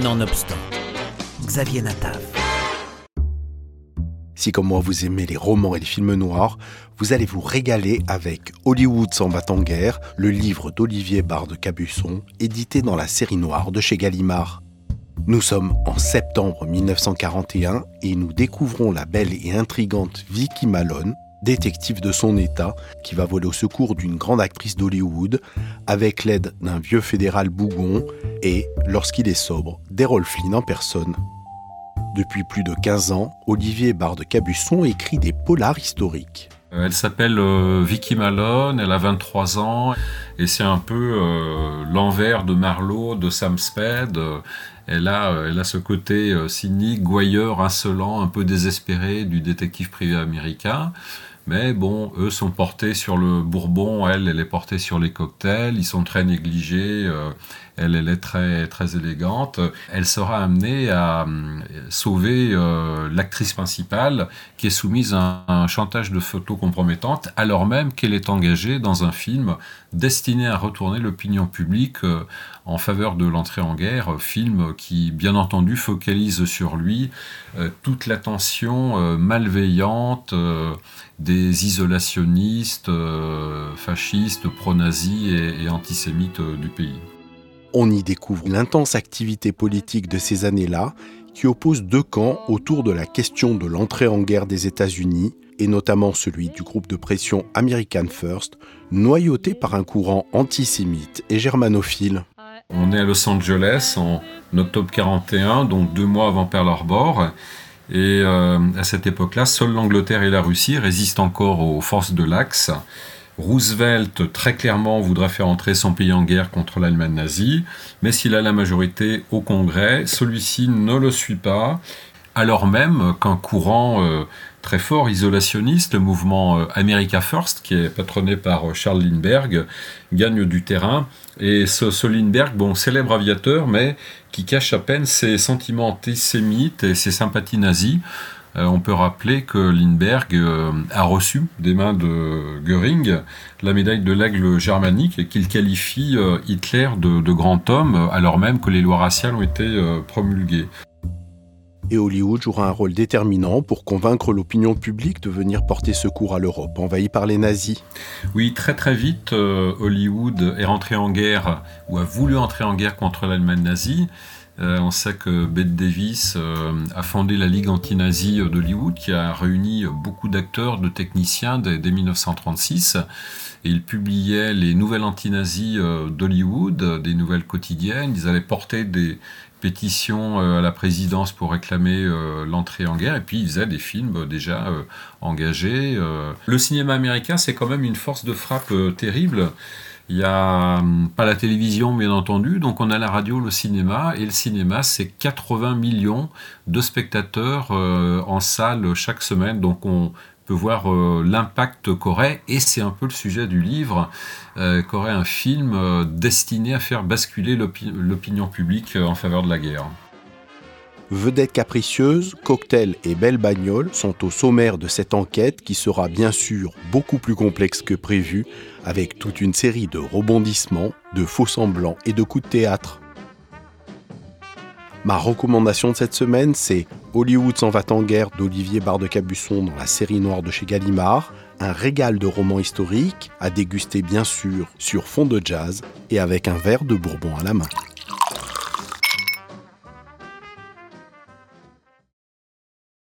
Nonobstant, Xavier Natav. Si comme moi vous aimez les romans et les films noirs, vous allez vous régaler avec Hollywood s'en bat en guerre, le livre d'Olivier Barde Cabusson, édité dans la série noire de chez Gallimard. Nous sommes en septembre 1941 et nous découvrons la belle et intrigante Vicky Malone, détective de son état, qui va voler au secours d'une grande actrice d'Hollywood avec l'aide d'un vieux fédéral bougon et, lorsqu'il est sobre, d'Errol Flynn en personne. Depuis plus de 15 ans, Olivier Barde Cabusson écrit des polars historiques. Euh, elle s'appelle euh, Vicky Malone, elle a 23 ans et c'est un peu euh, l'envers de Marlowe, de Sam Spade. Elle a, elle a ce côté cynique, gouailleur, insolent, un peu désespéré du détective privé américain. Mais bon, eux sont portés sur le bourbon, elle, elle est portée sur les cocktails, ils sont très négligés, euh, elle, elle est très, très élégante. Elle sera amenée à euh, sauver euh, l'actrice principale qui est soumise à un chantage de photos compromettantes alors même qu'elle est engagée dans un film destiné à retourner l'opinion publique en faveur de l'entrée en guerre, film qui, bien entendu, focalise sur lui toute l'attention malveillante des isolationnistes, euh, fascistes, pro-nazis et, antisémites euh, du pays. On y découvre l'intense activité politique de ces années-là qui oppose deux camps autour de la question de l'entrée en guerre des États-Unis et notamment celui du groupe de pression American First, noyauté par un courant antisémite et germanophile. On est à Los Angeles en octobre 41, donc deux mois avant Pearl Harbor, et euh, à cette époque-là, seule l'Angleterre et la Russie résistent encore aux forces de l'Axe. Roosevelt, très clairement, voudra faire entrer son pays en guerre contre l'Allemagne nazie, mais s'il a la majorité au Congrès, celui-ci ne le suit pas, alors même qu'un courant euh, très fort isolationniste, le mouvement euh, America First, qui est patronné par euh, Charles Lindbergh, gagne du terrain. Et ce, Lindbergh, bon, célèbre aviateur, mais qui cache à peine ses sentiments antisémites et ses sympathies nazies. On peut rappeler que Lindbergh a reçu des mains de Göring la médaille de l'aigle germanique et qu'il qualifie Hitler de, grand homme alors même que les lois raciales ont été promulguées et Hollywood jouera un rôle déterminant pour convaincre l'opinion publique de venir porter secours à l'Europe, envahie par les nazis. Oui, très très vite, euh, Hollywood est rentré en guerre, ou a voulu entrer en guerre contre l'Allemagne nazie. Euh, on sait que Bette Davis euh, a fondé la Ligue anti-nazie d'Hollywood, qui a réuni beaucoup d'acteurs, de techniciens dès, 1936. Et il publiait les nouvelles anti-nazies d'Hollywood, des nouvelles quotidiennes. Ils allaient porter des, pétition euh, à la présidence pour réclamer euh, l'entrée en guerre, et puis il faisait des films euh, déjà engagés. Le cinéma américain, c'est quand même une force de frappe terrible. Il n'y a hum, pas la télévision, bien entendu, donc on a la radio, le cinéma, et le cinéma, c'est 80 millions de spectateurs en salle chaque semaine, donc on peut voir euh, l'impact qu'aurait, et c'est un peu le sujet du livre, euh, qu'aurait un film euh, destiné à faire basculer l'opinion publique en faveur de la guerre. Vedettes capricieuses, cocktails et belles bagnoles sont au sommaire de cette enquête qui sera bien sûr beaucoup plus complexe que prévu, avec toute une série de rebondissements, de faux semblants et de coups de théâtre. Ma recommandation de cette semaine, c'est Hollywood s'en va en guerre d'Olivier Barde Cabusson dans la série noire de chez Gallimard, un régal de romans historiques à déguster bien sûr sur fond de jazz et avec un verre de bourbon à la main.